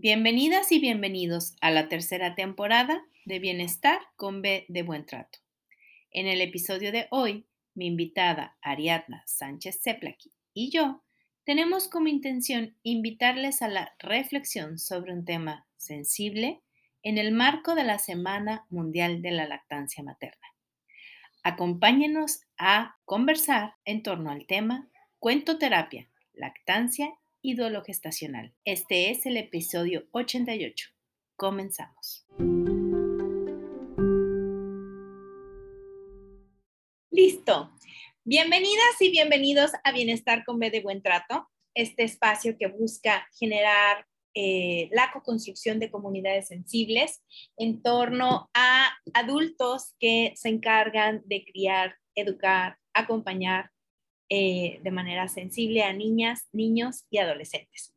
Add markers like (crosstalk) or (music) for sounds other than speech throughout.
Bienvenidas y bienvenidos a la tercera temporada de Bienestar con B de Buen Trato. En el episodio de hoy, mi invitada Ariadna Sánchez Zeplaki y yo tenemos como intención invitarles a la reflexión sobre un tema sensible en el marco de la Semana Mundial de la Lactancia Materna. Acompáñenos a conversar en torno al tema cuentoterapia, lactancia y gestacional. Este es el episodio 88. Comenzamos. Listo. Bienvenidas y bienvenidos a Bienestar con B de Buen Trato, este espacio que busca generar eh, la co-construcción de comunidades sensibles en torno a adultos que se encargan de criar, educar, acompañar eh, de manera sensible a niñas, niños y adolescentes.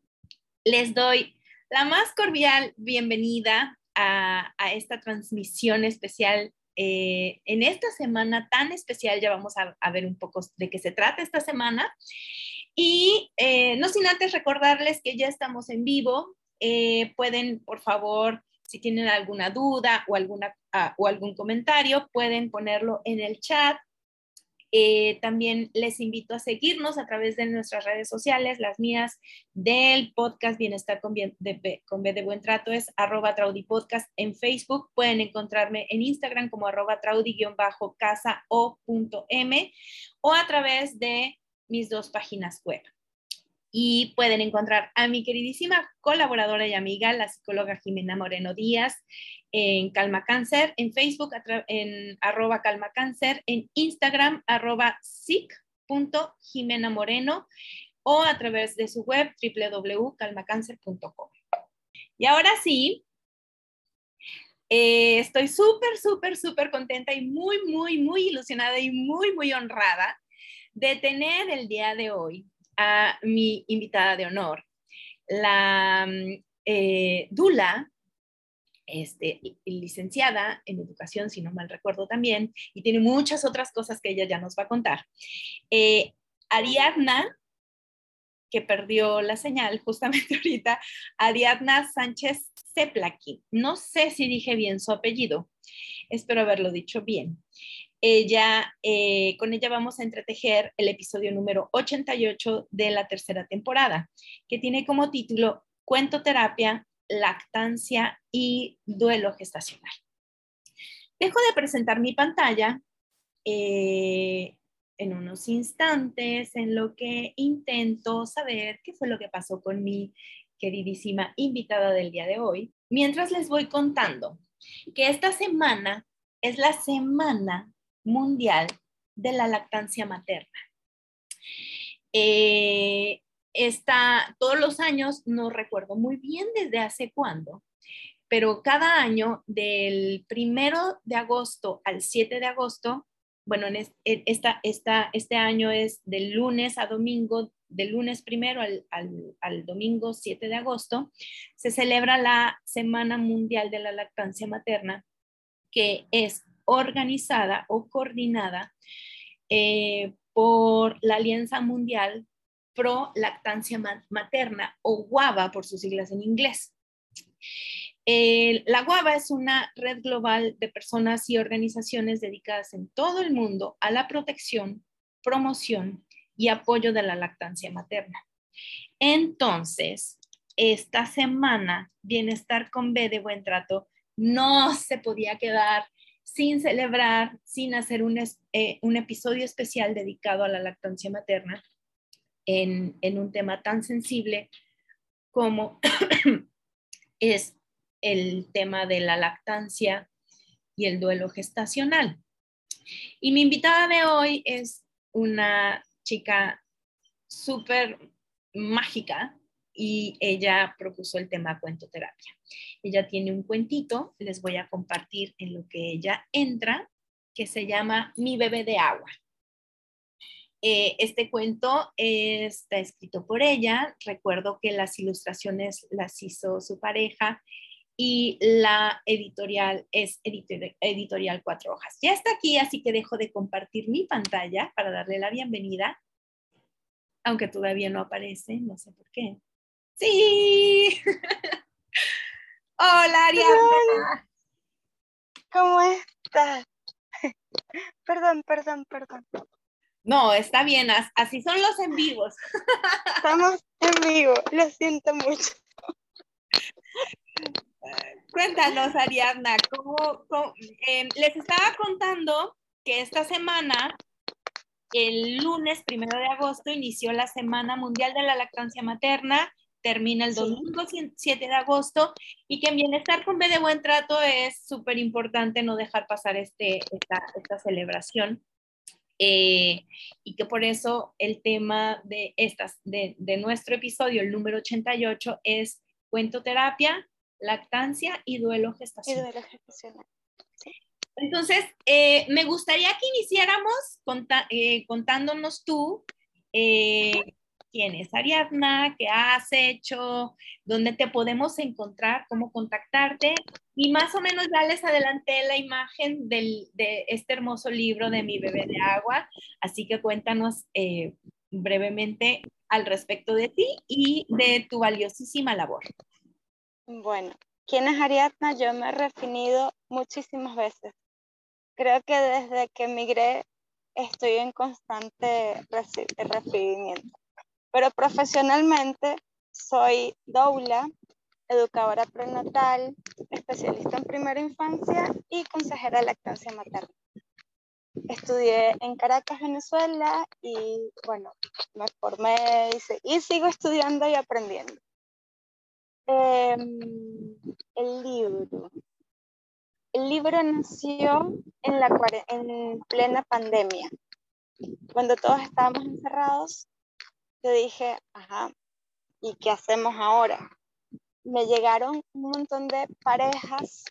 Les doy la más cordial bienvenida a, esta transmisión especial. Eh, en esta semana tan especial ya vamos a, ver un poco de qué se trata esta semana. Y eh, no sin antes recordarles que ya estamos en vivo. pueden, por favor, si tienen alguna duda o, alguna, ah, o algún comentario, pueden ponerlo en el chat eh, también les invito a seguirnos a través de nuestras redes sociales, las mías del podcast Bienestar con, B de, Buen Trato es arroba Traudy Podcast en Facebook. Pueden encontrarme en Instagram como arroba Traudy-casa o punto M o a través de mis dos páginas web. Y pueden encontrar a mi queridísima colaboradora y amiga, la psicóloga Jimena Moreno Díaz, en Calma Cáncer, en Facebook en arroba Calma Cáncer, en Instagram arroba Jimena Moreno o a través de su web www.calmacáncer.com. Y ahora sí, eh, estoy súper, súper, súper contenta y muy, muy, muy ilusionada y muy, muy honrada de tener el día de hoy a mi invitada de honor, la mm, eh, Dula este, licenciada en educación, si no mal recuerdo también, y tiene muchas otras cosas que ella ya nos va a contar. Eh, Ariadna, que perdió la señal justamente (laughs) ahorita, Ariadna Sánchez Zeplaki. No sé si dije bien su apellido, espero haberlo dicho bien. Ella, eh, con ella vamos a entretejer el episodio número 88 de la tercera temporada, que tiene como título Cuento Terapia, lactancia y duelo gestacional. Dejo de presentar mi pantalla eh, en unos instantes en lo que intento saber qué fue lo que pasó con mi queridísima invitada del día de hoy, mientras les voy contando que esta semana es la Semana Mundial de la Lactancia Materna. Eh, está todos los años, no recuerdo muy bien desde hace cuándo, pero cada año del primero de agosto al 7 de agosto, bueno, en esta, esta, este año es del lunes a domingo, del lunes primero al, al, domingo 7 de agosto, se celebra la Semana Mundial de la Lactancia Materna, que es organizada o coordinada eh, por la Alianza Mundial Pro Lactancia Materna o GUAVA por sus siglas en inglés. la GUAVA es una red global de personas y organizaciones dedicadas en todo el mundo a la protección, promoción y apoyo de la lactancia materna. Entonces, esta semana, Bienestar con B de Buen Trato no se podía quedar sin celebrar, sin hacer un, eh, un episodio especial dedicado a la lactancia materna en, un tema tan sensible como (coughs) es el tema de la lactancia y el duelo gestacional. Y mi invitada de hoy es una chica súper mágica y ella propuso el tema cuentoterapia. Ella tiene un cuentito, les voy a compartir en lo que ella entra, que se llama Mi bebé de agua. Eh, este cuento está escrito por ella. Recuerdo que las ilustraciones las hizo su pareja y la editorial es editorial, Cuatro Hojas. Ya está aquí, así que dejo de compartir mi pantalla para darle la bienvenida, aunque todavía no aparece, no sé por qué. Sí. (laughs) Hola, Ariadna. ¿Cómo estás? (laughs) Perdón, perdón, perdón. No, está bien, así son los en vivos. (laughs) Estamos en vivo, lo siento mucho. Cuéntanos, Ariadna, ¿cómo, em, les estaba contando que esta semana, el lunes primero de agosto, inició la Semana Mundial de la Lactancia Materna, termina el domingo 7 de agosto, y que en Bienestar con B de Buen Trato es súper importante no dejar pasar este, esta celebración. Eh, y que por eso el tema de, estas, de, nuestro episodio, el número 88, es cuentoterapia, lactancia y duelo gestacional. Entonces, eh, me gustaría que iniciáramos eh, contándonos tú quién es Ariadna, qué has hecho, dónde te podemos encontrar, cómo contactarte. Y más o menos ya les adelanté la imagen de este hermoso libro de Mi bebé de agua, así que cuéntanos eh, brevemente al respecto de ti y de tu valiosísima labor. Bueno, ¿quién es Ariadna? Yo me he refinido muchísimas veces. Creo que desde que emigré estoy en constante refinimiento. Pero profesionalmente soy doula, educadora prenatal, especialista en primera infancia y consejera de lactancia materna. Estudié en Caracas, Venezuela y bueno, me formé y, sigo estudiando y aprendiendo. Em, el libro. El libro nació en, la, en plena pandemia, cuando todos estábamos encerrados yo dije, ajá, ¿y qué hacemos ahora? Me llegaron un montón de parejas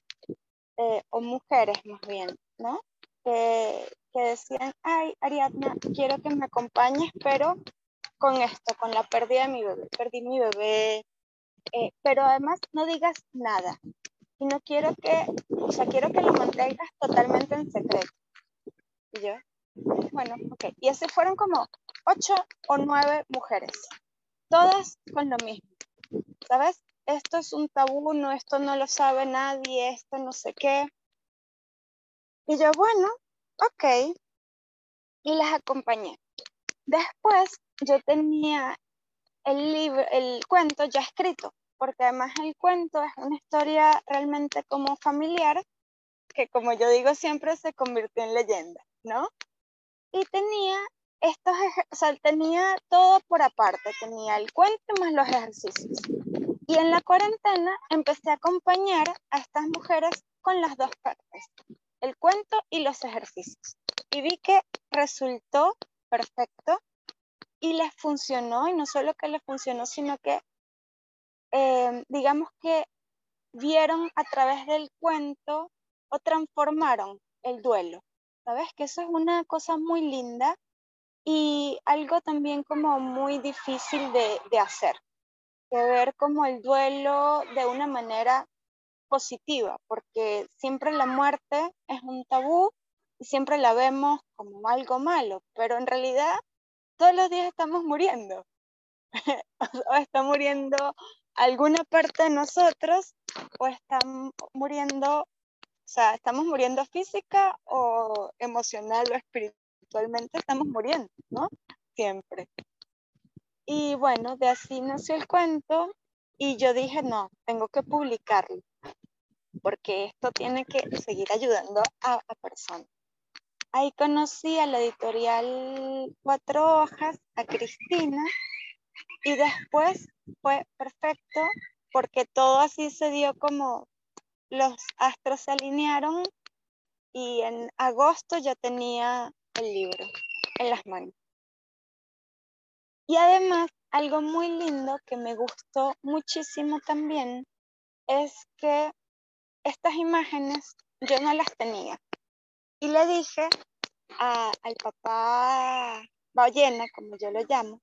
eh, o mujeres más bien, ¿no? Que, decían, ay, Ariadna, quiero que me acompañes, pero con esto, con la pérdida de mi bebé. Perdí mi bebé, eh, pero además no digas nada. Y no quiero que, o sea, quiero que lo mantengas totalmente en secreto. Y yo, bueno, ok. Y así fueron como ocho o nueve mujeres, todas con lo mismo. ¿Sabes? Esto es un tabú, no, esto no lo sabe nadie, esto no sé qué. Y yo, bueno, ok. Y las acompañé. Después yo tenía el libro, el cuento ya escrito, porque además el cuento es una historia realmente como familiar, que como yo digo siempre se convirtió en leyenda, ¿no? Y tenía estos, o sea, tenía todo por aparte, tenía el cuento más los ejercicios. Y en la cuarentena empecé a acompañar a estas mujeres con las dos partes, el cuento y los ejercicios. Y vi que resultó perfecto y les funcionó, y no solo que les funcionó, sino que, em, digamos que vieron a través del cuento o transformaron el duelo. ¿Sabes? Que eso es una cosa muy linda y algo también como muy difícil de, de hacer, de ver como el duelo de una manera positiva, porque siempre la muerte es un tabú y siempre la vemos como algo malo, pero en realidad todos los días estamos muriendo, (laughs) o está muriendo alguna parte de nosotros o está muriendo, o sea, estamos muriendo física o emocional o espiritual actualmente estamos muriendo, ¿no? Siempre. Y bueno, de así nació el cuento y yo dije, no, tengo que publicarlo, porque esto tiene que seguir ayudando a, a personas. Ahí conocí a la editorial Cuatro Hojas, a Cristina, y después fue perfecto porque todo así se dio como los astros se alinearon y en agosto ya tenía el libro en las manos. Y además, algo muy lindo que me gustó muchísimo también es que estas imágenes yo no las tenía. Y le dije al papá ballena, como yo lo llamo,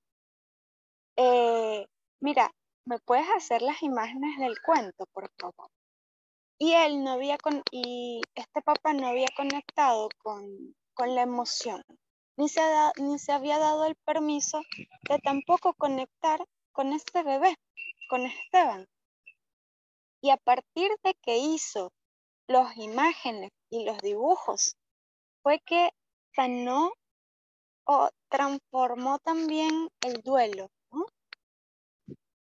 eh, mira, ¿me puedes hacer las imágenes del cuento, por favor? Y él no había, con, y este papá no había conectado con, con la emoción, ni se, ni se había dado el permiso de tampoco conectar con este bebé, con Esteban. Y a partir de que hizo las imágenes y los dibujos, fue que sanó o transformó también el duelo.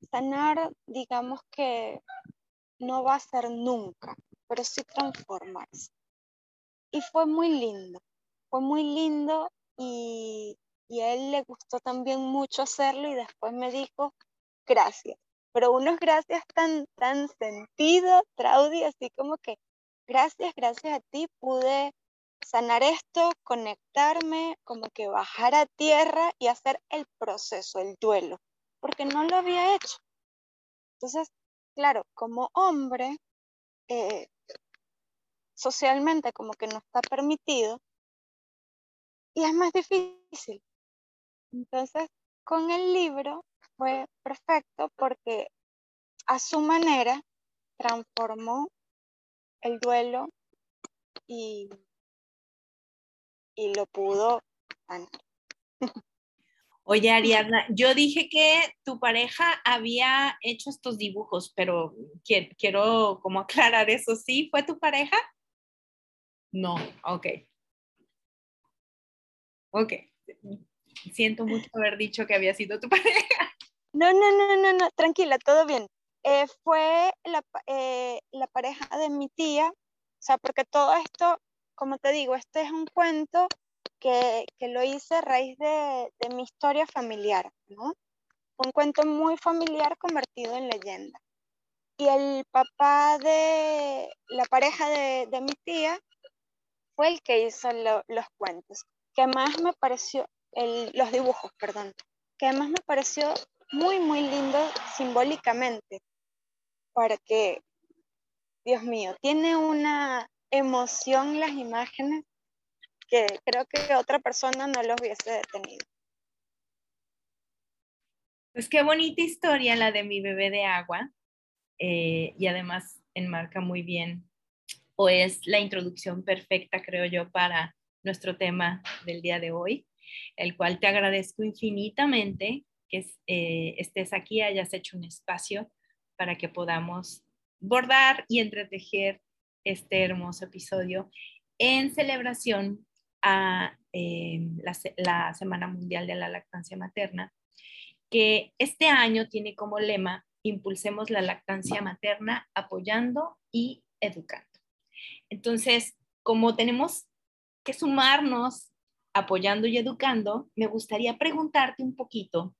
Sanar, digamos que no va a ser nunca, pero sí transformarse. Y fue muy lindo, fue muy lindo y, y a él le gustó también mucho hacerlo y después me dijo, gracias. Pero unos gracias tan, tan sentido, Traudy, así como que, gracias, gracias a ti pude sanar esto, conectarme, como que bajar a tierra y hacer el proceso, el duelo, porque no lo había hecho. Entonces, claro, como hombre, eh, socialmente como que no está permitido y es más difícil. Entonces, con el libro fue perfecto porque a su manera transformó el duelo y, y lo pudo sanar. Oye, (laughs) Ariadna, yo dije que tu pareja había hecho estos dibujos, pero quiero, como aclarar eso. ¿Sí fue tu pareja? No, ok. Ok. Siento mucho haber dicho que había sido tu (laughs) pareja. No, no, no, no, no, tranquila, todo bien. Eh, fue la, eh, la pareja de mi tía, o sea, porque todo esto, como te digo, este es un cuento que, lo hice a raíz de, mi historia familiar, ¿no? Un cuento muy familiar convertido en leyenda. Y el papá de la pareja de, mi tía fue el que hizo los cuentos, que más me pareció, los dibujos, perdón, que además me pareció muy, muy lindo simbólicamente, porque, Dios mío, tiene una emoción las imágenes que creo que otra persona no los hubiese detenido. Pues qué bonita historia la de mi bebé de agua eh, y además enmarca muy bien o es la introducción perfecta, creo yo, para nuestro tema del día de hoy, el cual te agradezco infinitamente que eh, estés aquí, hayas hecho un espacio para que podamos bordar y entretejer este hermoso episodio en celebración a eh, la, Semana Mundial de la Lactancia Materna, que este año tiene como lema Impulsemos la lactancia materna apoyando y educando. Entonces, como tenemos que sumarnos apoyando y educando, me gustaría preguntarte un poquito,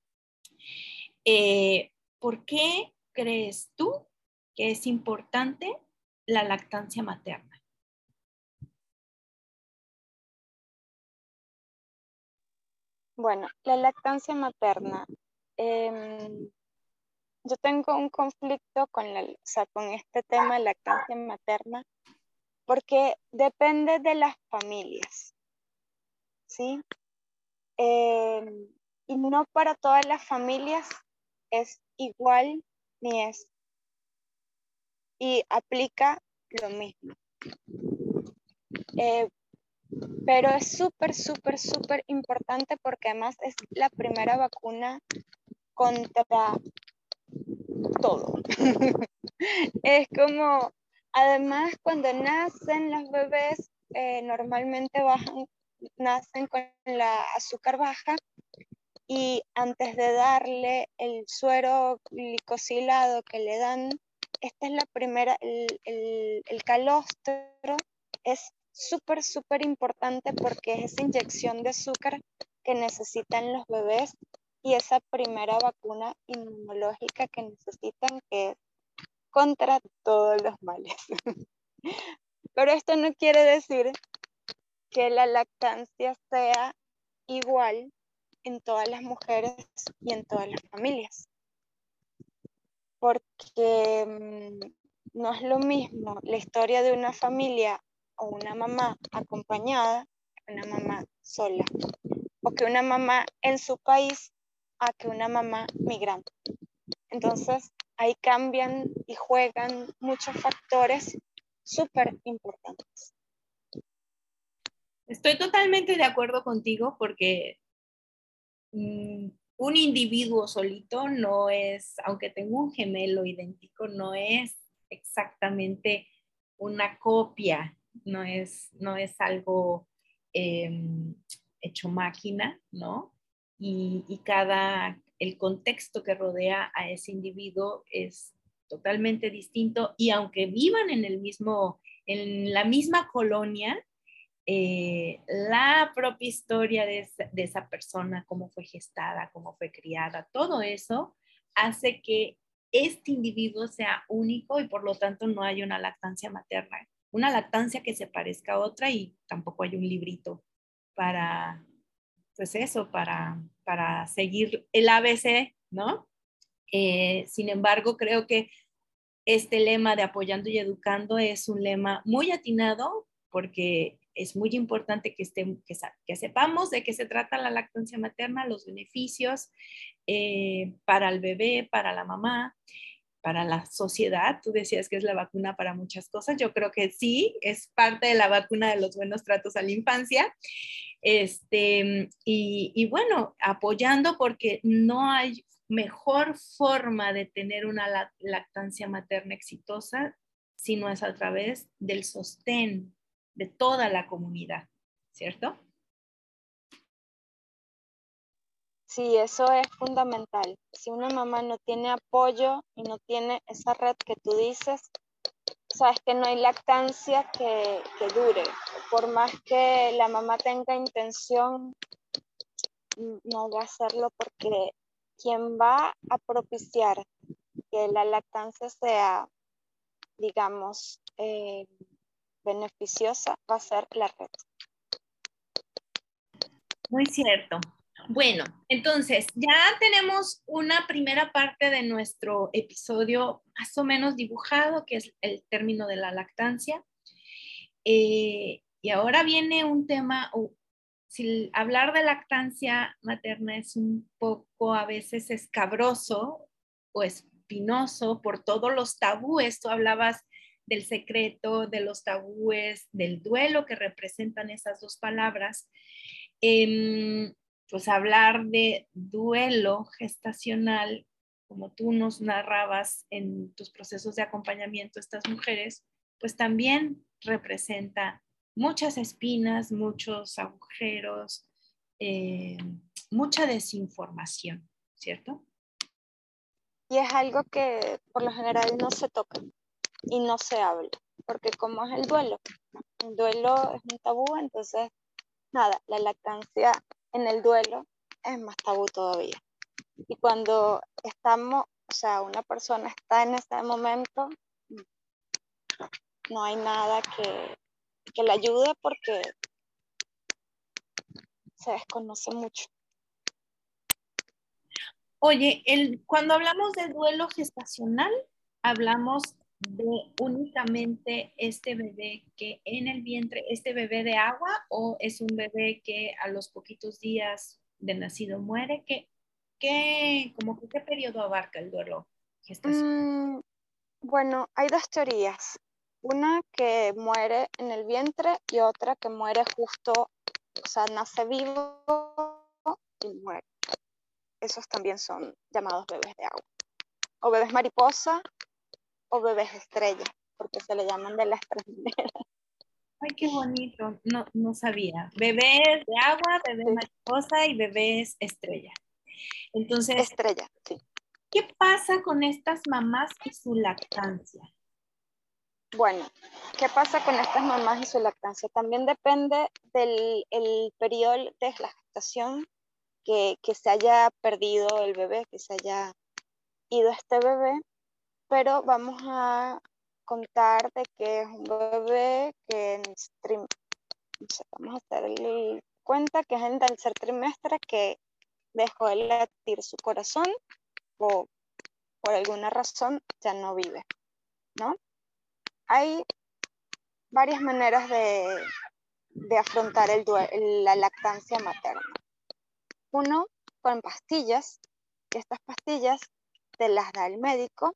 eh, ¿por qué crees tú que es importante la lactancia materna? Bueno, la lactancia materna. Em, yo tengo un conflicto con, la, con este tema de lactancia materna porque depende de las familias, ¿sí? Em, y no para todas las familias es igual ni es. Y aplica lo mismo. Eh, pero es súper, súper, súper importante porque además es la primera vacuna contra todo. (laughs) es como, además cuando nacen los bebés, eh, normalmente bajan, nacen con la azúcar baja y antes de darle el suero glicosilado que le dan, esta es la primera, el, el, el calostro es súper, súper importante porque es esa inyección de azúcar que necesitan los bebés y esa primera vacuna inmunológica que necesitan que contra todos los males. (laughs) Pero esto no quiere decir que la lactancia sea igual en todas las mujeres y en todas las familias. Porque mm, no es lo mismo la historia de una familia o una mamá acompañada una mamá sola, o que una mamá en su país a que una mamá migrante. Entonces, ahí cambian y juegan muchos factores súper importantes. Estoy totalmente de acuerdo contigo porque mm, un individuo solito no es, aunque tenga un gemelo idéntico, no es exactamente una copia, no es, no es algo em, hecho máquina, ¿no? Y, cada, el contexto que rodea a ese individuo es totalmente distinto y aunque vivan en el mismo, en la misma colonia, eh, la propia historia de esa, persona, cómo fue gestada, cómo fue criada, todo eso hace que este individuo sea único y por lo tanto no hay una lactancia materna, una lactancia que se parezca a otra y tampoco hay un librito para, pues eso, para, para seguir el ABC, ¿no? Eh, sin embargo, creo que este lema de apoyando y educando es un lema muy atinado porque es muy importante que, que, sepamos de qué se trata la lactancia materna, los beneficios eh, para el bebé, para la mamá, para la sociedad. Tú decías que es la vacuna para muchas cosas. Yo creo que sí, es parte de la vacuna de los buenos tratos a la infancia. Este, y, y bueno, apoyando porque no hay mejor forma de tener una lactancia materna exitosa si no es a través del sostén de toda la comunidad, ¿cierto? Sí, eso es fundamental. Si una mamá no tiene apoyo y no tiene esa red que tú dices, sabes que no hay lactancia que, que dure. Por más que la mamá tenga intención, no va a hacerlo porque quien va a propiciar que la lactancia sea, digamos, eh, beneficiosa va a ser la red. Muy cierto. Bueno, entonces ya tenemos una primera parte de nuestro episodio más o menos dibujado, que es el término de la lactancia. Eh, y ahora viene un tema, si hablar de lactancia materna es un poco a veces escabroso o espinoso por todos los tabúes, tú hablabas del secreto, de los tabúes, del duelo que representan esas dos palabras, em, pues hablar de duelo gestacional, como tú nos narrabas en tus procesos de acompañamiento a estas mujeres, pues también representa muchas espinas, muchos agujeros, eh, mucha desinformación, ¿cierto? Y es algo que por lo general no se toca y no se habla, porque como es el duelo, el duelo es un tabú, entonces, nada, la lactancia en el duelo es más tabú todavía. Y cuando estamos, o sea, una persona está en ese momento, no hay nada que, que la ayude porque se desconoce mucho. Oye, el, cuando hablamos de duelo gestacional, hablamos de únicamente este bebé que en el vientre, este bebé de agua o es un bebé que a los poquitos días de nacido muere? ¿Qué, qué, como qué periodo abarca el duelo mm, bueno, hay dos teorías. Una que muere en el vientre y otra que muere justo, o sea, nace vivo y muere. Esos también son llamados bebés de agua. O bebés mariposa o bebés estrella, porque se le llaman de las tres Ay, qué bonito. No, no sabía. Bebés de agua, bebés mariposa y bebés estrella. Entonces. Estrella, sí. ¿Qué pasa con estas mamás y su lactancia? Bueno, ¿qué pasa con estas mamás y su lactancia? También depende del el periodo de la gestación que, que se haya perdido el bebé, que se haya ido este bebé pero vamos a contar de que es un bebé que en vamos a hacer cuenta que es en el tercer trimestre que dejó de latir su corazón o por alguna razón ya no vive, ¿no? Hay varias maneras de, de afrontar el, la lactancia materna. Uno, con pastillas, estas pastillas te las da el médico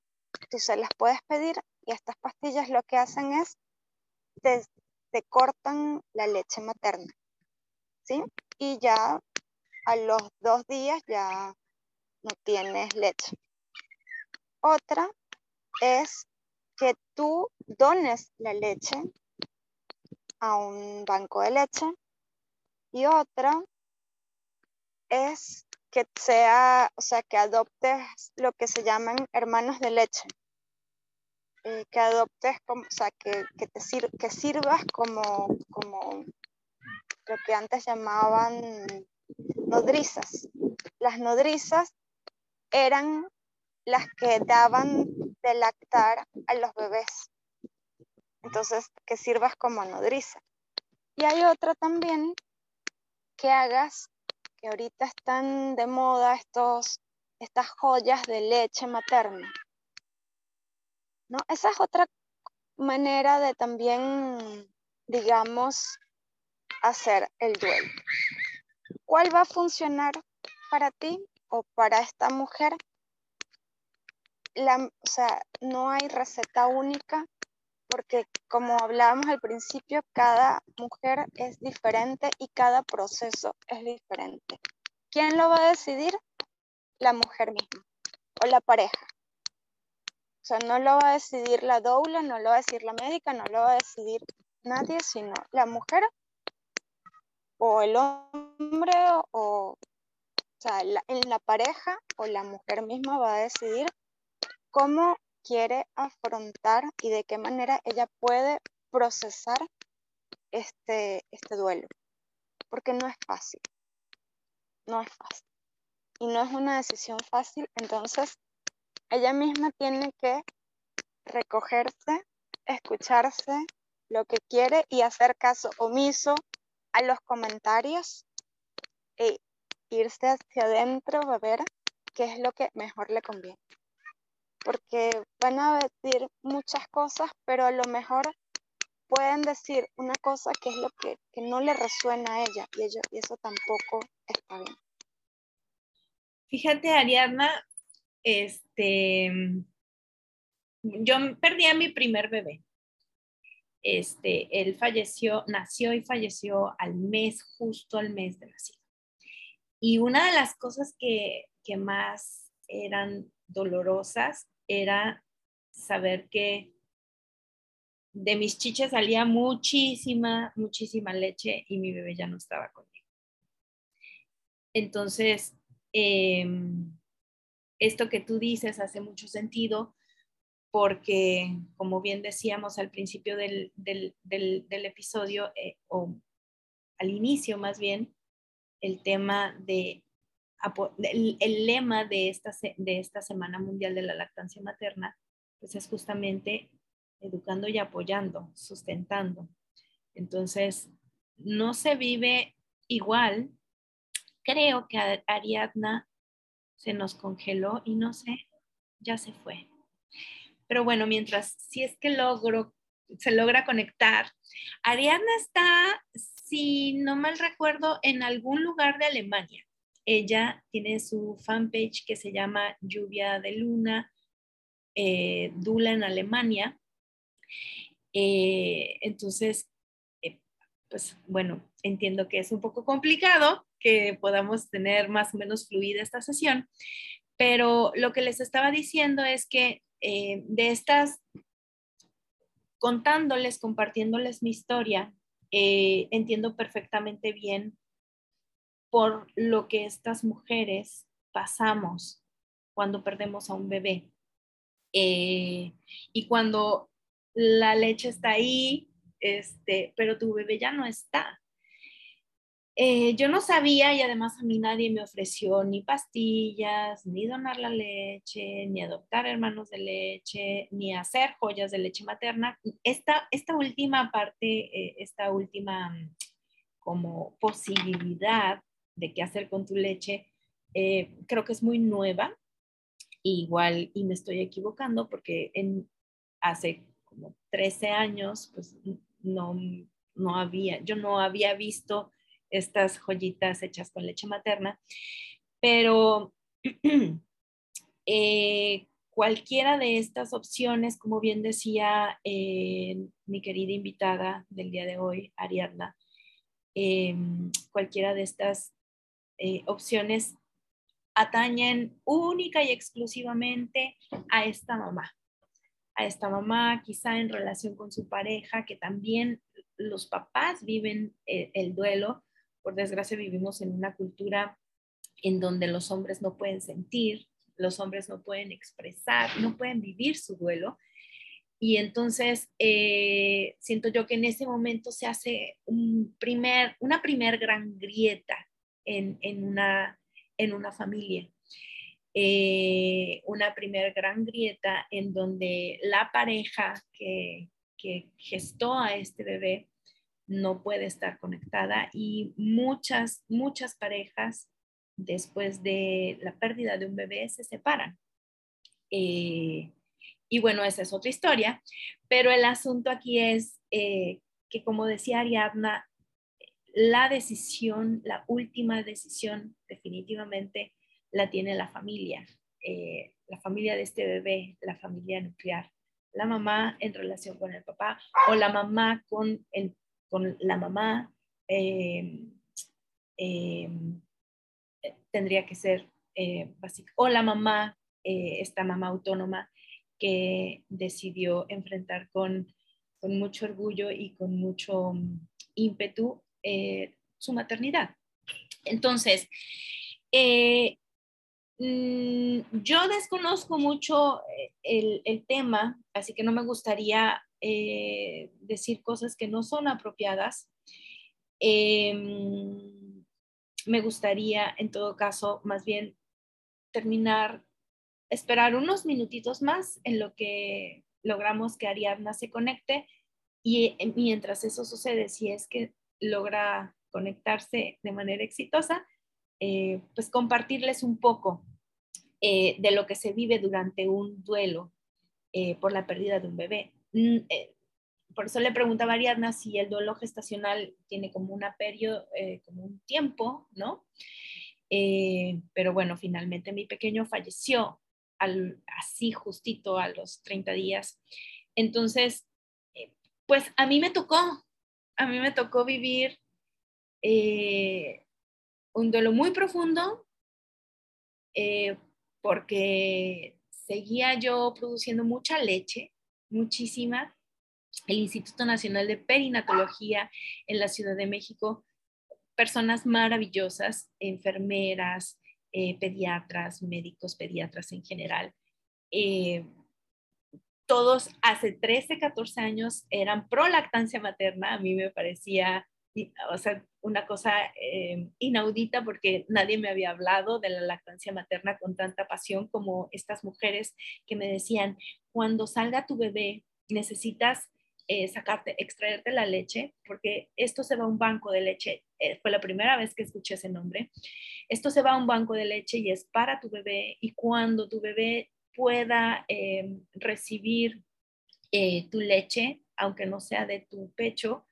tú se las puedes pedir y estas pastillas lo que hacen es te, te cortan la leche materna, ¿sí? Y ya a los dos días ya no tienes leche. Otra es que tú dones la leche a un banco de leche y otra es que sea, o sea, que adoptes lo que se llaman hermanos de leche. Eh, que adoptes, como, o sea, que, te que sirvas como, como lo que antes llamaban nodrizas. Las nodrizas eran las que daban de lactar a los bebés. Entonces, que sirvas como nodriza. Y hay otra también que hagas, que ahorita están de moda estos, estas joyas de leche materna. ¿No? Esa es otra manera de también, digamos, hacer el duelo. ¿Cuál va a funcionar para ti o para esta mujer? La, o sea, no hay receta única porque como hablábamos al principio, cada mujer es diferente y cada proceso es diferente. ¿Quién lo va a decidir? La mujer misma o la pareja. O sea, no lo va a decidir la doula, no lo va a decidir la médica, no lo va a decidir nadie, sino la mujer o el hombre o, o sea, en la pareja o la mujer misma va a decidir cómo quiere afrontar y de qué manera ella puede procesar este, este duelo. Porque no es fácil. No es fácil. Y no es una decisión fácil. Entonces, ella misma tiene que recogerse, escucharse lo que quiere y hacer caso omiso a los comentarios e irse hacia adentro a ver qué es lo que mejor le conviene porque van a decir muchas cosas, pero a lo mejor pueden decir una cosa que es lo que, no le resuena a ella y, y eso tampoco está bien. Fíjate, Ariadna, este, yo perdí a mi primer bebé. Este, él falleció, nació y falleció al mes, justo al mes de nacido. Y una de las cosas que, que más eran dolorosas era saber que de mis chiches salía muchísima, muchísima leche y mi bebé ya no estaba conmigo. Entonces, em, esto que tú dices hace mucho sentido porque, como bien decíamos al principio del, episodio, eh, o al inicio más bien, el tema de el, lema de esta, de esta Semana Mundial de la Lactancia Materna, pues es justamente educando y apoyando, sustentando. Entonces, no se vive igual. Creo que Ariadna se nos congeló y no sé, ya se fue. Pero bueno, mientras, si es que logro, se logra conectar, Ariadna está, si no mal recuerdo, en algún lugar de Alemania. Ella tiene su fanpage que se llama Lluvia de Luna, eh, Dula en Alemania. Eh, entonces, eh, pues bueno, entiendo que es un poco complicado que podamos tener más o menos fluida esta sesión, pero lo que les estaba diciendo es que de estas, contándoles, compartiéndoles mi historia, entiendo perfectamente bien por lo que estas mujeres pasamos cuando perdemos a un bebé. Eh, y cuando la leche está ahí, este, pero tu bebé ya no está. Eh, yo no sabía y además a mí nadie me ofreció ni pastillas, ni donar la leche, ni adoptar hermanos de leche, ni hacer joyas de leche materna. Esta, esta última parte, eh, esta última mm, como posibilidad de qué hacer con tu leche, eh, creo que es muy nueva. Igual, y me estoy equivocando porque hace como 13 años, pues no, no había, yo no había visto estas joyitas hechas con leche materna, pero (clears throat) eh, cualquiera de estas opciones, como bien decía eh, mi querida invitada del día de hoy, Ariadna, cualquiera de estas eh, opciones atañen única y exclusivamente a esta mamá, a esta mamá, quizá en relación con su pareja, que también los papás viven eh, el duelo. Por desgracia vivimos en una cultura en donde los hombres no pueden sentir, los hombres no pueden expresar, no pueden vivir su duelo. Y entonces eh, siento yo que en ese momento se hace un primer, una primer gran grieta en, una, en una familia. Eh, una primer gran grieta en donde la pareja que, que gestó a este bebé no puede estar conectada y muchas, muchas parejas después de la pérdida de un bebé se separan. Eh, y bueno, esa es otra historia, pero el asunto aquí es eh, que, como decía Ariadna, la decisión, la última decisión definitivamente la tiene la familia, eh, la familia de este bebé, la familia nuclear, la mamá en relación con el papá o la mamá con, con la mamá. Em, em, tendría que ser eh, básico. O la mamá, eh, esta mamá autónoma que decidió enfrentar con, con mucho orgullo y con mucho mm, ímpetu eh, su maternidad. Entonces, mm, yo desconozco mucho el, el, tema, así que no me gustaría decir cosas que no son apropiadas. Em, me gustaría, en todo caso, más bien terminar, esperar unos minutitos más en lo que logramos que Ariadna se conecte y eh, mientras eso sucede, si es que logra conectarse de manera exitosa, eh, pues compartirles un poco eh, de lo que se vive durante un duelo por la pérdida de un bebé. Mm, por eso le preguntaba a Ariadna si el duelo gestacional tiene como una periodo, eh, como un tiempo, ¿no? Eh, pero bueno, finalmente mi pequeño falleció así justito a los 30 días. Entonces, eh, pues a mí me tocó, a mí me tocó vivir un duelo muy profundo porque seguía yo produciendo mucha leche, muchísima, el Instituto Nacional de Perinatología en la Ciudad de México, personas maravillosas, enfermeras, eh, pediatras, médicos, pediatras en general. Todos hace 13, 14 años eran pro lactancia materna. A mí me parecía, o sea, una cosa eh, inaudita porque nadie me había hablado de la lactancia materna con tanta pasión como estas mujeres que me decían, cuando salga tu bebé, necesitas eh, sacarte, extraerte la leche, porque esto se va a un banco de leche. Eh, fue la primera vez que escuché ese nombre. Esto se va a un banco de leche y es para tu bebé y cuando tu bebé pueda eh, recibir tu leche, aunque no sea de tu pecho,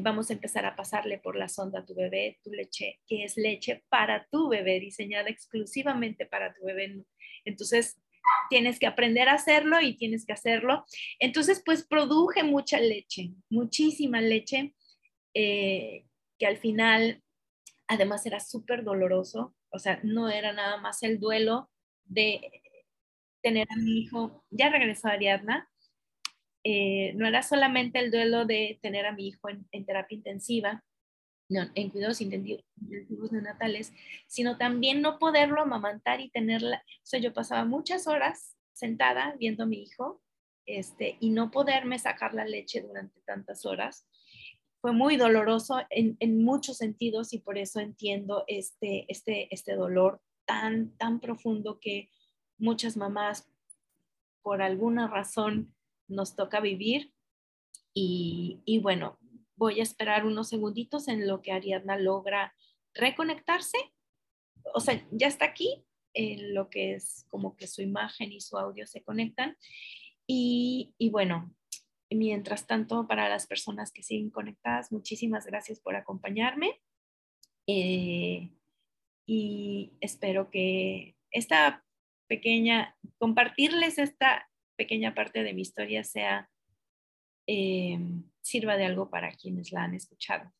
vamos a empezar a pasarle por la sonda a tu bebé, tu leche, que es leche para tu bebé, diseñada exclusivamente para tu bebé. Entonces, tienes que aprender a hacerlo y tienes que hacerlo. Entonces, pues produje mucha leche, muchísima leche, eh, que al final, además era súper doloroso, o sea, no era nada más el duelo de tener a mi hijo, ya regresó Ariadna, eh, no era solamente el duelo de tener a mi hijo en terapia intensiva, en cuidados intensivos neonatales, sino también no poderlo amamantar y tenerla. O sea, yo pasaba muchas horas sentada viendo a mi hijo este, y no poderme sacar la leche durante tantas horas. Fue muy doloroso en, en muchos sentidos y por eso entiendo este, este, este dolor tan, tan profundo que muchas mamás, por alguna razón, nos toca vivir. Y, bueno, Voy a esperar unos segunditos en lo que Ariadna logra reconectarse. O sea, ya está aquí, en lo que es como que su imagen y su audio se conectan. Y, bueno, mientras tanto, para las personas que siguen conectadas, muchísimas gracias por acompañarme. Eh, y espero que esta pequeña, compartirles esta pequeña parte de mi historia sea eh, sirva de algo para quienes la han escuchado.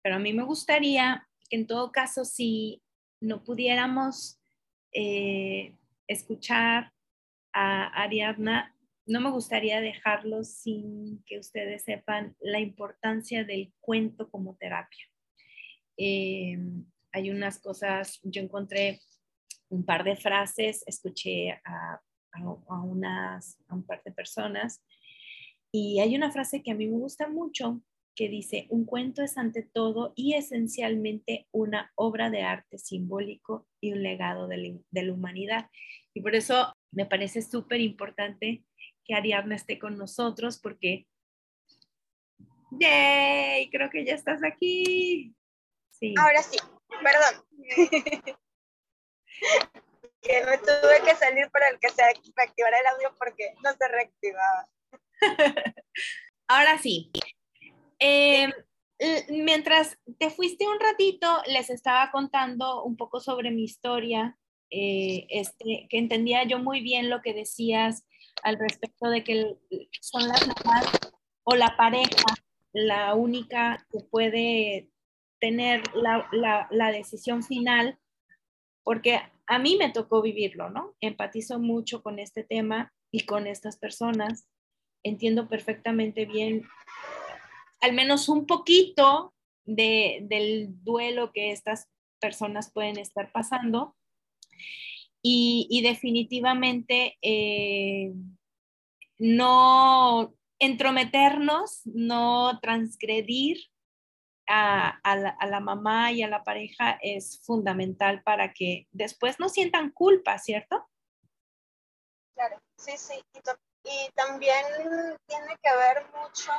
Pero a mí me gustaría que en todo caso, si no pudiéramos eh, escuchar a Ariadna, no me gustaría dejarlo sin que ustedes sepan la importancia del cuento como terapia. Eh, hay unas cosas, yo encontré un par de frases, escuché a, unas, a un par de personas y hay una frase que a mí me gusta mucho que dice, un cuento es ante todo y esencialmente una obra de arte simbólico y un legado de la, humanidad. Y por eso me parece súper importante que Ariadna esté con nosotros porque, ¡yay! Creo que ya estás aquí. Sí. Ahora sí, perdón. (laughs) (laughs) que me tuve que salir para el que se reactivara el audio porque no se reactivaba. (laughs) Ahora sí, eh, mientras te fuiste un ratito, les estaba contando un poco sobre mi historia, eh, este, que entendía yo muy bien lo que decías al respecto de que son las mamás o la pareja la única que puede tener la, la, la, decisión final, porque a mí me tocó vivirlo, ¿no? Empatizo mucho con este tema y con estas personas. Entiendo perfectamente bien al menos un poquito del duelo que estas personas pueden estar pasando. Y, definitivamente eh, no entrometernos, no transgredir a, la, mamá y a la pareja es fundamental para que después no sientan culpa, ¿cierto? Claro, sí, sí. y también tiene que ver mucho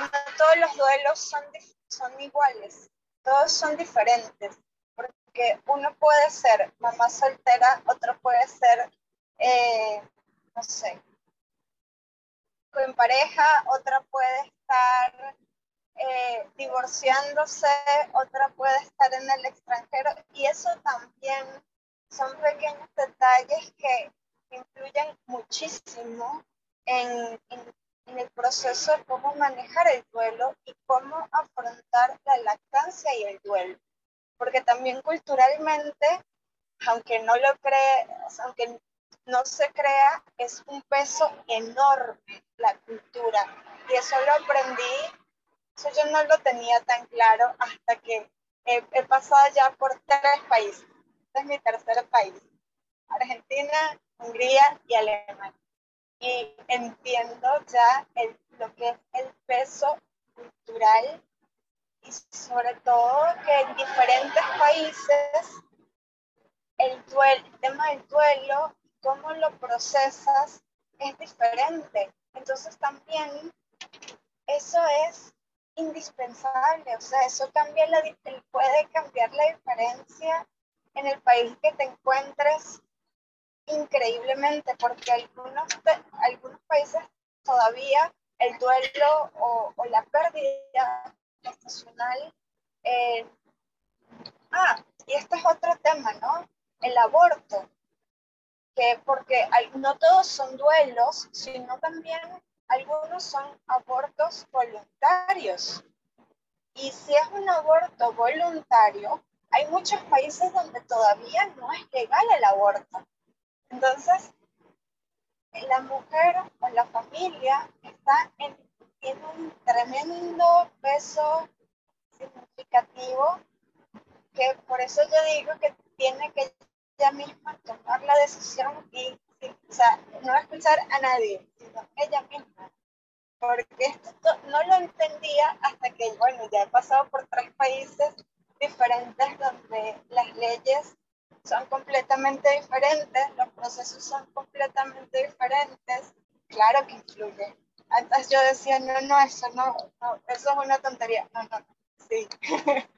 no todos los duelos son, son iguales, todos son diferentes, porque uno puede ser mamá soltera, otro puede ser, eh, no sé, con pareja, otra puede estar eh, divorciándose, otra puede estar en el extranjero, y eso también son pequeños detalles que influyen muchísimo en, en en el proceso de cómo manejar el duelo y cómo afrontar la lactancia y el duelo. Porque también culturalmente, aunque no lo cree, aunque no se crea, es un peso enorme la cultura. Y eso lo aprendí, eso yo no lo tenía tan claro hasta que he, he pasado ya por tres países. Este es mi tercer país. Argentina, Hungría y Alemania y entiendo ya el, lo que es el peso cultural y sobre todo que en diferentes países el, duelo, el tema del duelo, cómo lo procesas, es diferente. Entonces también eso es indispensable, o sea, eso cambia la, puede cambiar la diferencia en el país que te encuentres increíblemente porque algunos, algunos países todavía el duelo o, la pérdida estacional. Eh, ah, y este es otro tema, ¿no? El aborto, que porque no todos son duelos, sino también algunos son abortos voluntarios. Y si es un aborto voluntario, hay muchos países donde todavía no es legal el aborto. Entonces, la mujer o la familia está en, un tremendo peso significativo que por eso yo digo que tiene que ella misma tomar la decisión y, no escuchar a nadie, sino ella misma. Porque esto no lo entendía hasta que, bueno, ya he pasado por tres países diferentes donde las leyes son completamente diferentes, los procesos son completamente diferentes, claro que influye. Antes yo decía, no, no, eso no, eso es una tontería. No, no, sí. (laughs)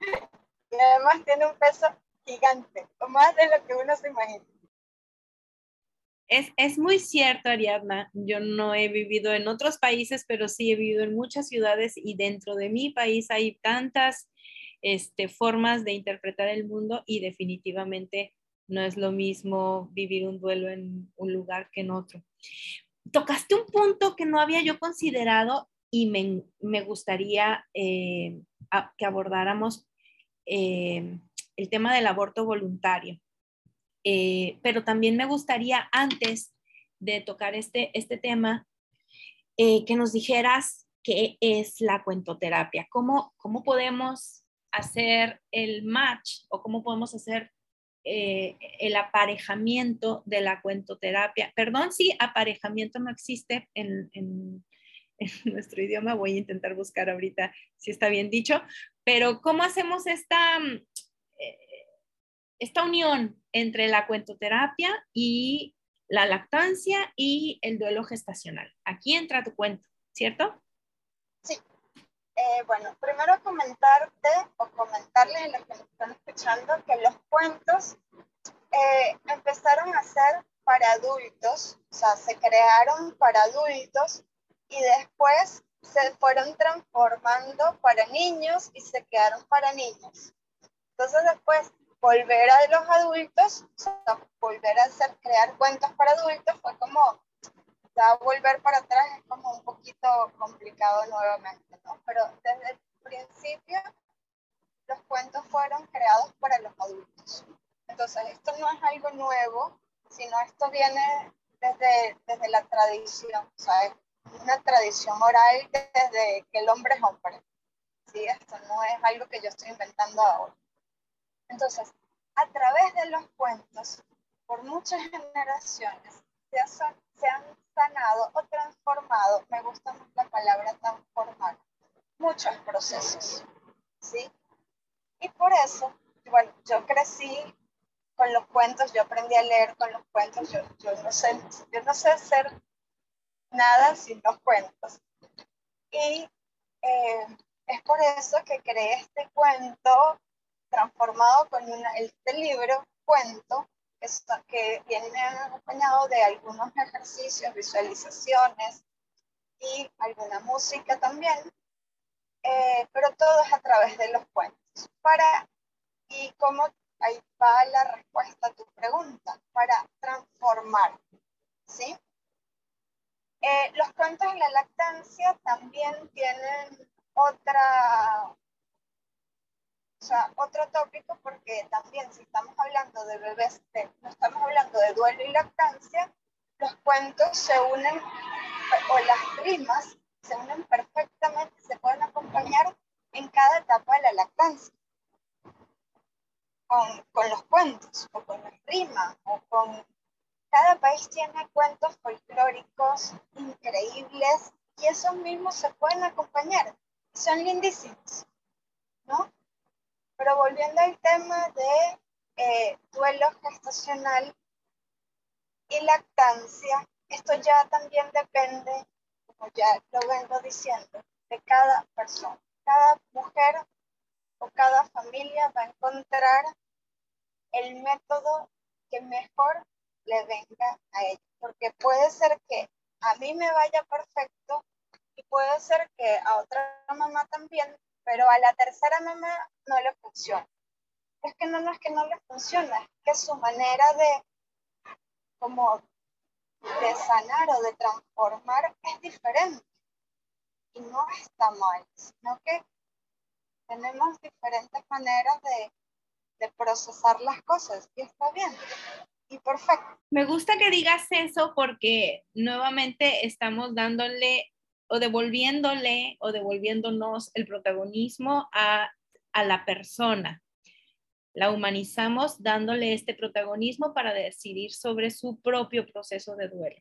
y además tiene un peso gigante, o más de lo que uno se imagina. Es, es, muy cierto, Ariadna. Yo no he vivido en otros países, pero sí he vivido en muchas ciudades y dentro de mi país hay tantas este, formas de interpretar el mundo y definitivamente no es lo mismo vivir un duelo en un lugar que en otro. Tocaste un punto que no había yo considerado y me, gustaría eh, que abordáramos eh, el tema del aborto voluntario. Eh, pero también me gustaría antes de tocar este, este tema, eh, que nos dijeras qué es la cuentoterapia, cómo, cómo podemos hacer el match o cómo podemos hacer eh, el aparejamiento de la cuentoterapia. Perdón si aparejamiento no existe en, en, (laughs) nuestro idioma, voy a intentar buscar ahorita si está bien dicho, pero ¿cómo hacemos esta, esta unión entre la cuentoterapia y la lactancia y el duelo gestacional. Aquí entra tu cuento, ¿cierto? Sí. Eh, bueno, primero comentarte o comentarles a los que nos están escuchando que los cuentos eh, empezaron a ser para adultos, o sea, se crearon para adultos y después se fueron transformando para niños y se quedaron para niños. Entonces después volver a los adultos, volver a hacer, crear cuentos para adultos fue como, ya volver para atrás es como un poquito complicado nuevamente, ¿no? Pero desde el principio los cuentos fueron creados para los adultos. Entonces, esto no es algo nuevo, sino esto viene desde, desde la tradición, o sea, es una tradición oral desde que el hombre es hombre. ¿sí? Esto no es algo que yo estoy inventando ahora. Entonces, a través de los cuentos, por muchas generaciones, se, han sanado o transformado, me gusta más la palabra transformar, muchos procesos, ¿sí? Y por eso, bueno, yo crecí con los cuentos, yo aprendí a leer con los cuentos, yo, yo, no, sé, yo no sé hacer nada sin los cuentos. Y eh, es por eso que creé este cuento transformado con este libro, cuento, que, que viene acompañado de algunos ejercicios, visualizaciones y alguna música también, eh, pero todo es a través de los cuentos. Para, y como ahí va la respuesta a tu pregunta, para transformar, ¿sí? Eh, los cuentos de la lactancia también tienen otra sea, otro tópico porque también si estamos hablando de bebés, no estamos hablando de duelo y lactancia, los cuentos se unen, o las rimas se unen perfectamente, se pueden acompañar en cada etapa de la lactancia. Con, con los cuentos, o con las rimas, o con... Cada país tiene cuentos folclóricos increíbles y esos mismos se pueden acompañar. Son lindísimos, ¿no? Pero volviendo al tema de eh, duelo gestacional y lactancia, esto ya también depende, como ya lo vengo diciendo, de cada persona. Cada mujer o cada familia va a encontrar el método que mejor le venga a ella. Porque puede ser que a mí me vaya perfecto y puede ser que a otra mamá también pero a la tercera mamá no le funciona. Es que no, no es que no le funciona, es que su manera de como de sanar o de transformar es diferente. Y no está mal, sino que tenemos diferentes maneras de, de procesar las cosas y está bien y perfecto. Me gusta que digas eso porque nuevamente estamos dándole o devolviéndole o devolviéndonos el protagonismo a, la persona. La humanizamos dándole este protagonismo para decidir sobre su propio proceso de duelo.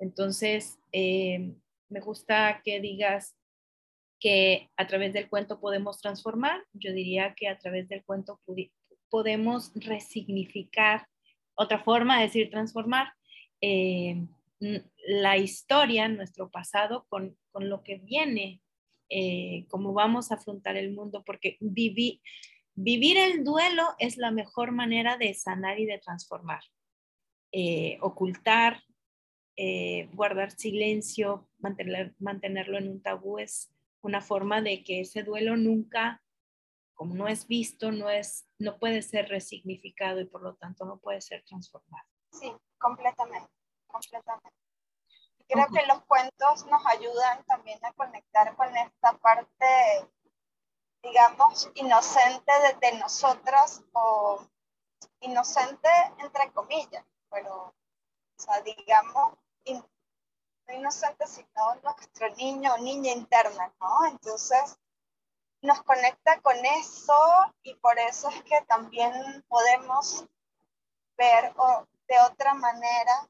Entonces, eh, me gusta que digas que a través del cuento podemos transformar. Yo diría que a través del cuento podemos resignificar otra forma de decir transformar. Eh, la historia, nuestro pasado, con, lo que viene, eh, cómo vamos a afrontar el mundo, porque vivir el duelo es la mejor manera de sanar y de transformar. Eh, ocultar, eh, guardar silencio, mantenerlo en un tabú es una forma de que ese duelo nunca, como no es visto, no, es, no puede ser resignificado y por lo tanto no puede ser transformado. Sí, completamente completamente. creo que los cuentos nos ayudan también a conectar con esta parte, digamos, inocente de, nosotros o inocente entre comillas, pero o sea, digamos, no inocente, sino nuestro niño o niña interna, ¿no? Entonces, nos conecta con eso y por eso es que también podemos ver de otra manera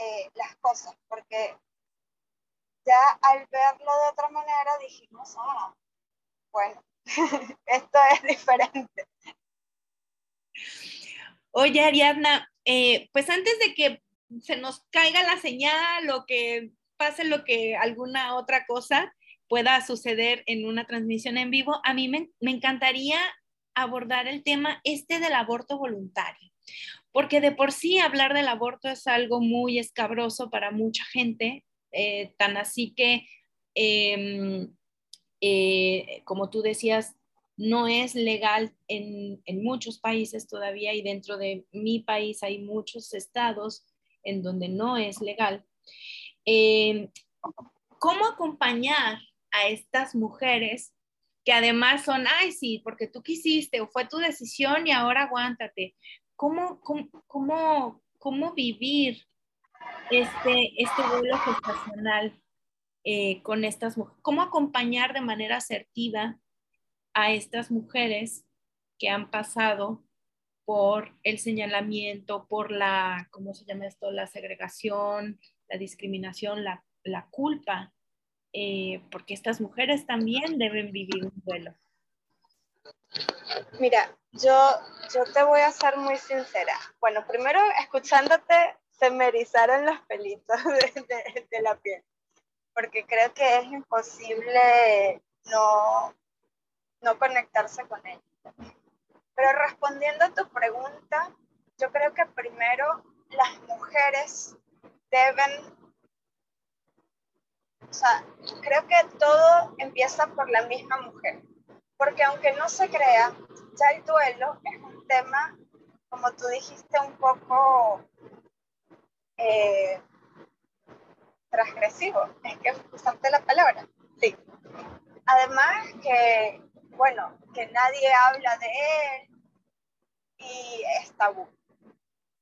eh, las cosas, porque ya al verlo de otra manera dijimos, ah, bueno, (laughs) esto es diferente. Oye, Ariadna, eh, pues antes de que se nos caiga la señal o que pase lo que alguna otra cosa pueda suceder en una transmisión en vivo, a mí me, encantaría abordar el tema este del aborto voluntario, porque de por sí hablar del aborto es algo muy escabroso para mucha gente, eh, tan así que, em, eh, como tú decías, no es legal en, en, muchos países todavía y dentro de mi país hay muchos estados en donde no es legal. Eh, ¿Cómo acompañar a estas mujeres que además son, ay, sí, porque tú quisiste o fue tu decisión y ahora aguántate? ¿Cómo, cómo, cómo, vivir este, este duelo gestacional eh, con estas mujeres? ¿Cómo acompañar de manera asertiva a estas mujeres que han pasado por el señalamiento, por la, ¿cómo se llama esto? La segregación, la discriminación, la, la culpa, eh, porque estas mujeres también deben vivir un duelo. Mira, yo, yo te voy a ser muy sincera. Bueno, primero escuchándote se me erizaron los pelitos (laughs) de, la piel, porque creo que es imposible no, no conectarse con ella. Pero respondiendo a tu pregunta, yo creo que primero las mujeres deben, o sea, creo que todo empieza por la misma mujer, porque aunque no se crea, ya el duelo es un tema, como tú dijiste, un poco eh, transgresivo, es que usaste la palabra, sí. Además que, bueno, que nadie habla de él, y es tabú.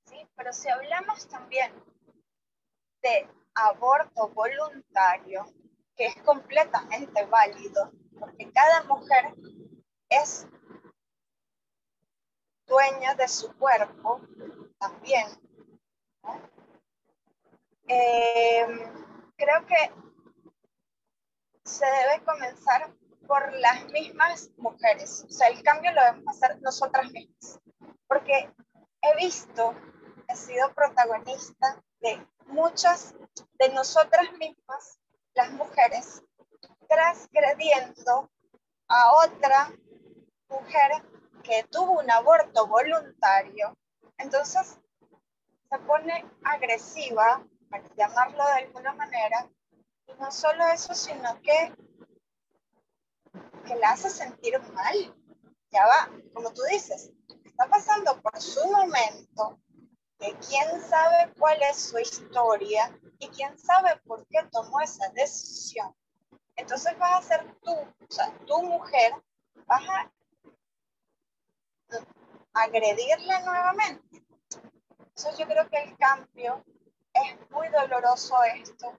¿sí? Pero si hablamos también de aborto voluntario, que es completamente válido, porque cada mujer es dueña de su cuerpo también. Em, creo que se debe comenzar por las mismas mujeres. O sea, el cambio lo debemos hacer nosotras mismas porque he visto, he sido protagonista de muchas de nosotras mismas, las mujeres, transgrediendo a otra mujer que tuvo un aborto voluntario. Entonces se pone agresiva, para llamarlo de alguna manera, y no solo eso, sino que, que la hace sentir mal. Ya va, como tú dices, está pasando por su momento, que quién sabe cuál es su historia y quién sabe por qué tomó esa decisión. Entonces vas a ser tú, o sea, tu mujer, vas a agredirla nuevamente. Entonces yo creo que el cambio es muy doloroso esto,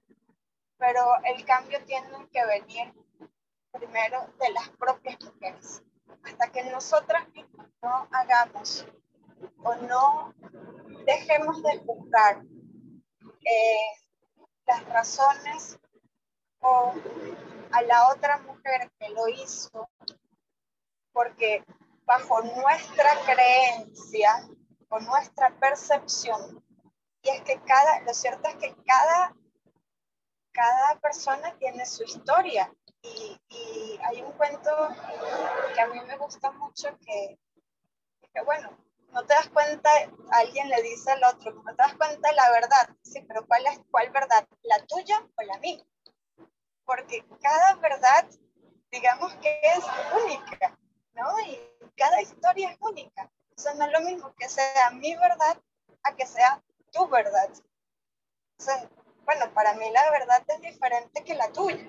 pero el cambio tiene que venir primero de las propias mujeres hasta que nosotras mismas no hagamos o no dejemos de buscar eh, las razones o a la otra mujer que lo hizo, porque bajo nuestra creencia o nuestra percepción, y es que cada, lo cierto es que cada, cada persona tiene su historia y, hay un cuento que a mí me gusta mucho que, bueno, no te das cuenta, alguien le dice al otro, no te das cuenta de la verdad, sí, pero ¿cuál es cuál verdad? ¿La tuya o la mía? Porque cada verdad, digamos que es única, ¿no? Y cada historia es única. Eso no es lo mismo que sea mi verdad a que sea tu verdad. bueno, para mí la verdad es diferente que la tuya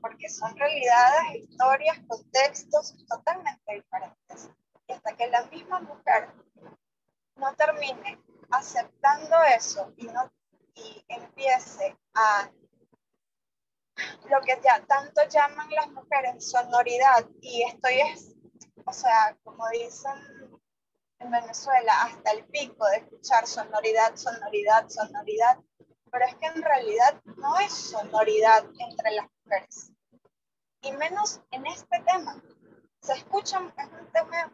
porque son realidades, historias, contextos totalmente diferentes. Y hasta que la misma mujer no termine aceptando eso y, no, y empiece a lo que ya tanto llaman las mujeres sonoridad y estoy es, o sea, como dicen en Venezuela, hasta el pico de escuchar sonoridad, sonoridad, sonoridad, pero es que en realidad no es sonoridad entre las mujeres, y menos en este tema. Se escucha, es un tema,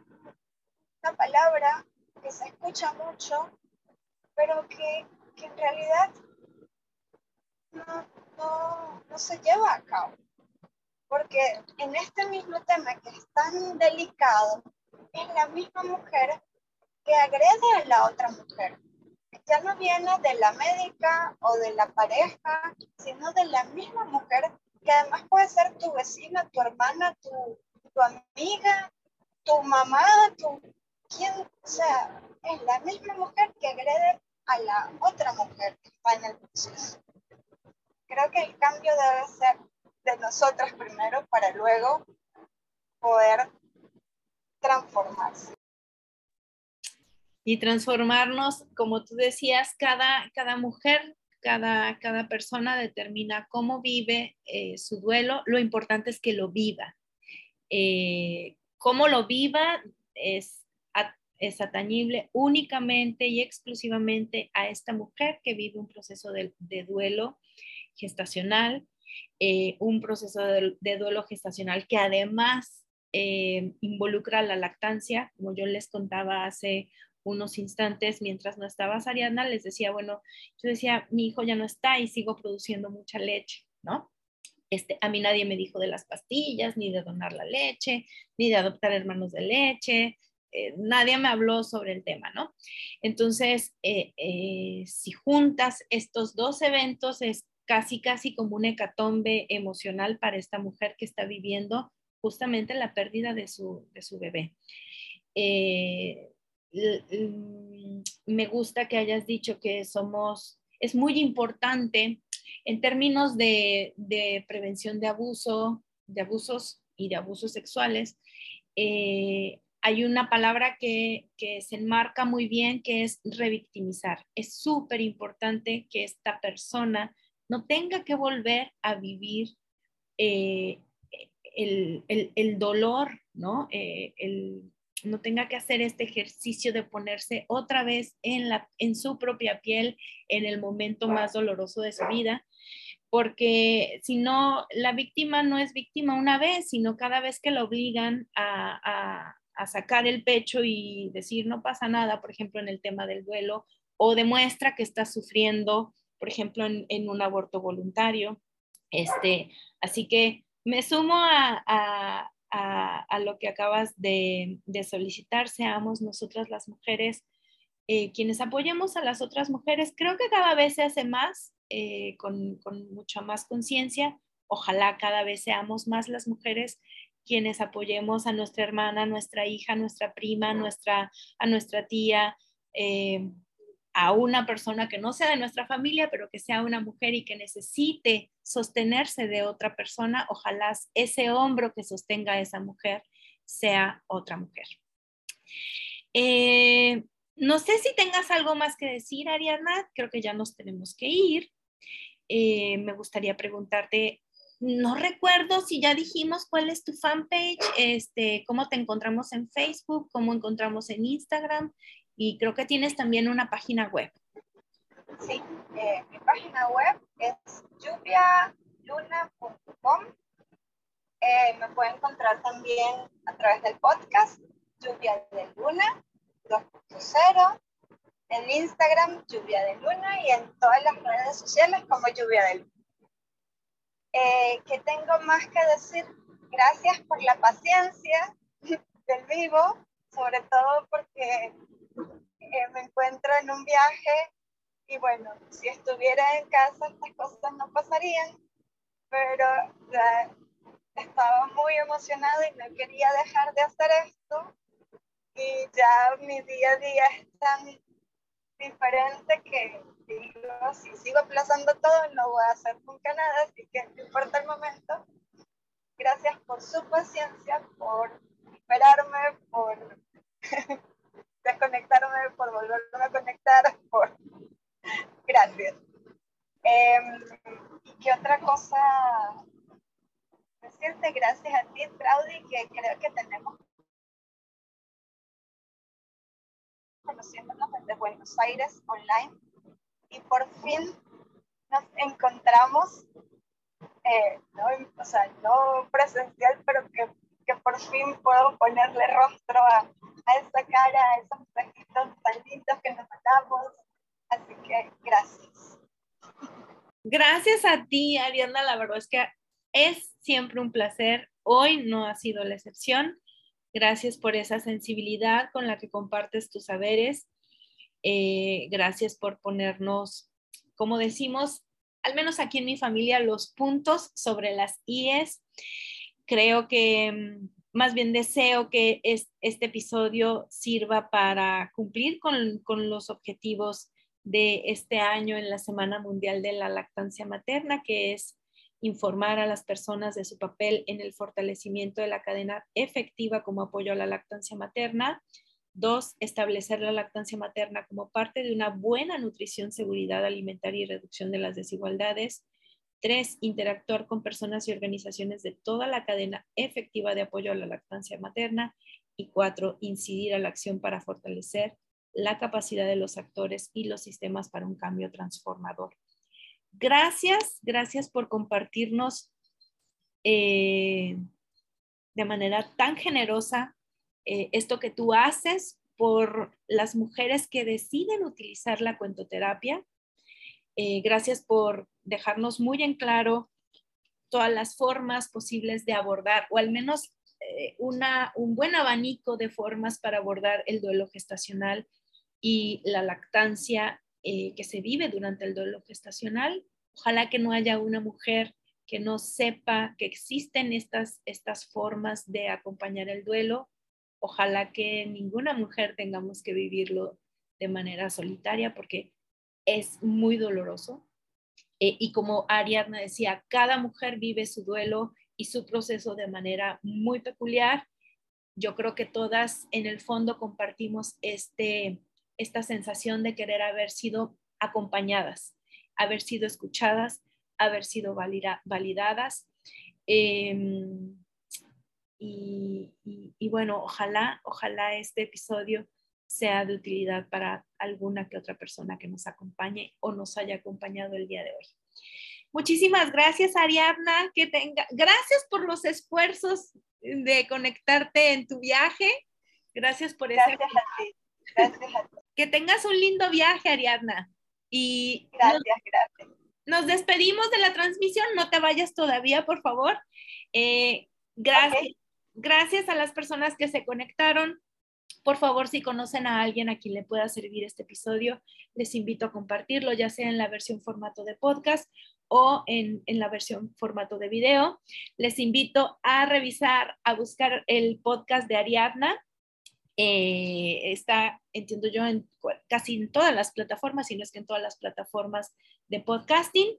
una palabra que se escucha mucho, pero que, que en realidad no, no, se lleva a cabo. Porque en este mismo tema que es tan delicado, es la misma mujer que agrede a la otra mujer. Ya no viene de la médica o de la pareja, sino de la misma mujer que además puede ser tu vecina, tu hermana, tu, tu amiga, tu mamá, tu quien, sea, es la misma mujer que agrede a la otra mujer que está en el proceso. Creo que el cambio debe ser de nosotras primero para luego poder transformarse. Y transformarnos, como tú decías, cada, cada mujer, cada, cada persona determina cómo vive eh, su duelo. Lo importante es que lo viva. Eh, cómo lo viva es, es atañible únicamente y exclusivamente a esta mujer que vive un proceso de, de duelo gestacional, eh, un proceso de, duelo gestacional que además eh, involucra la lactancia, como yo les contaba hace unos instantes mientras no estaba Ariadna, les decía, bueno, yo decía, mi hijo ya no está y sigo produciendo mucha leche, ¿no? Este, a mí nadie me dijo de las pastillas, ni de donar la leche, ni de adoptar hermanos de leche, eh, nadie me habló sobre el tema, ¿no? Entonces, si juntas estos dos eventos, es casi, casi como un hecatombe emocional para esta mujer que está viviendo justamente la pérdida de su, de su bebé. Eh, me gusta que hayas dicho que somos, es muy importante en términos de, de prevención de abuso, de abusos y de abusos sexuales. Eh, hay una palabra que, que, se enmarca muy bien que es revictimizar. Es súper importante que esta persona no tenga que volver a vivir eh, el, dolor, ¿no? Eh, no tenga que hacer este ejercicio de ponerse otra vez en, la, en su propia piel en el momento más doloroso de su vida, porque si no, la víctima no es víctima una vez, sino cada vez que la obligan a, a sacar el pecho y decir no pasa nada, por ejemplo, en el tema del duelo, o demuestra que está sufriendo por ejemplo, en, un aborto voluntario. Este, así que me sumo a, lo que acabas de, solicitar, seamos nosotras las mujeres eh, quienes apoyemos a las otras mujeres. Creo que cada vez se hace más, eh, con, con mucha más conciencia. Ojalá cada vez seamos más las mujeres quienes apoyemos a nuestra hermana, a nuestra hija, a nuestra prima, a nuestra, a nuestra tía, eh, a una persona que no sea de nuestra familia, pero que sea una mujer y que necesite sostenerse de otra persona, ojalá ese hombro que sostenga a esa mujer sea otra mujer. Eh, no sé si tengas algo más que decir, Ariana, creo que ya nos tenemos que ir. Eh, me gustaría preguntarte, no recuerdo si ya dijimos cuál es tu fanpage, este, cómo te encontramos en Facebook, cómo encontramos en Instagram y creo que tienes también una página web. Sí, eh, mi página web es lluvialuna.com. Eh, me pueden encontrar también a través del podcast Lluvia de Luna 2.0, en Instagram Lluvia de Luna y en todas las redes sociales como Lluvia de Luna. Eh, ¿Qué tengo más que decir? Gracias por la paciencia del vivo, sobre todo porque eh, me encuentro en un viaje y bueno, si estuviera en casa estas cosas no pasarían, pero estaba muy emocionada y no quería dejar de hacer esto y ya mi día a día es tan diferente que digo, si sigo aplazando todo no voy a hacer nunca nada, así que no importa el momento. Gracias por su paciencia, por esperarme, por (laughs) desconectarme, por volverme a conectar, (laughs) por... Gracias. Em, eh, ¿Qué otra cosa? Decirte gracias a ti, Claudia, que creo que tenemos conociéndonos desde Buenos Aires online y por fin nos encontramos, eh, no, o sea, no presencial, pero que que, por fin puedo ponerle rostro a, a esa cara, a esos mensajitos tan lindos que nos mandamos. Así que gracias. Gracias a ti, Ariana. La verdad es que es siempre un placer. Hoy no ha sido la excepción. Gracias por esa sensibilidad con la que compartes tus saberes. Eh, gracias por ponernos, como decimos, al menos aquí en mi familia, los puntos sobre las IES. Creo que mm, más bien deseo que este episodio sirva para cumplir con, con los objetivos de este año en la Semana Mundial de la Lactancia Materna, que es informar a las personas de su papel en el fortalecimiento de la cadena efectiva como apoyo a la lactancia materna. Dos, establecer la lactancia materna como parte de una buena nutrición, seguridad alimentaria y reducción de las desigualdades. Tres, interactuar con personas y organizaciones de toda la cadena efectiva de apoyo a la lactancia materna. Y cuatro, incidir a la acción para fortalecer la capacidad de los actores y los sistemas para un cambio transformador. Gracias, gracias por compartirnos eh, de manera tan generosa eh, esto que tú haces por las mujeres que deciden utilizar la cuentoterapia. Eh, gracias por dejarnos muy en claro todas las formas posibles de abordar, o al menos una, un buen abanico de formas para abordar el duelo gestacional y la lactancia eh, que se vive durante el duelo gestacional. Ojalá que no haya una mujer que no sepa que existen estas, estas formas de acompañar el duelo. Ojalá que ninguna mujer tengamos que vivirlo de manera solitaria porque es muy doloroso. Eh, y como Ariadna decía, cada mujer vive su duelo y su proceso de manera muy peculiar. Yo creo que todas en el fondo compartimos este, esta sensación de querer haber sido acompañadas, haber sido escuchadas, haber sido validadas. Em, y, bueno, ojalá, ojalá este episodio sea de utilidad para alguna que otra persona que nos acompañe o nos haya acompañado el día de hoy. Muchísimas gracias, Ariadna. Que tenga, gracias por los esfuerzos de conectarte en tu viaje. Gracias por gracias a ti. Gracias a ti. Que tengas un lindo viaje, Ariadna. Y gracias, gracias. Nos despedimos de la transmisión, no te vayas todavía, por favor. Eh, gracias, gracias a las personas que se conectaron. Por favor, si conocen a alguien a quien le pueda servir este episodio, les invito a compartirlo, ya sea en la versión formato de podcast o en, en, la versión formato de video. Les invito a revisar, a buscar el podcast de Ariadna eh, está, entiendo yo, en casi en todas las plataformas, si no es que en todas las plataformas de podcasting.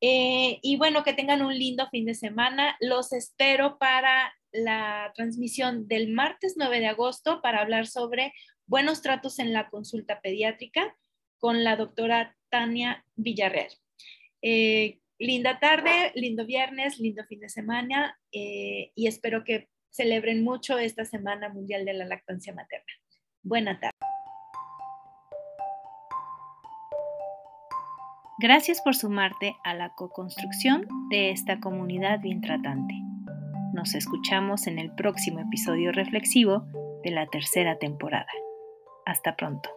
Eh, y bueno, que tengan un lindo fin de semana. Los espero para la transmisión del martes 9 de agosto para hablar sobre buenos tratos en la consulta pediátrica con la doctora Tania Villarreal. Eh, linda tarde, lindo viernes, lindo fin de semana y espero que celebren mucho esta Semana Mundial de la Lactancia Materna. Buena tarde. Gracias por sumarte a la co-construcción de esta comunidad bien tratante. Nos escuchamos en el próximo episodio reflexivo de la tercera temporada. Hasta pronto.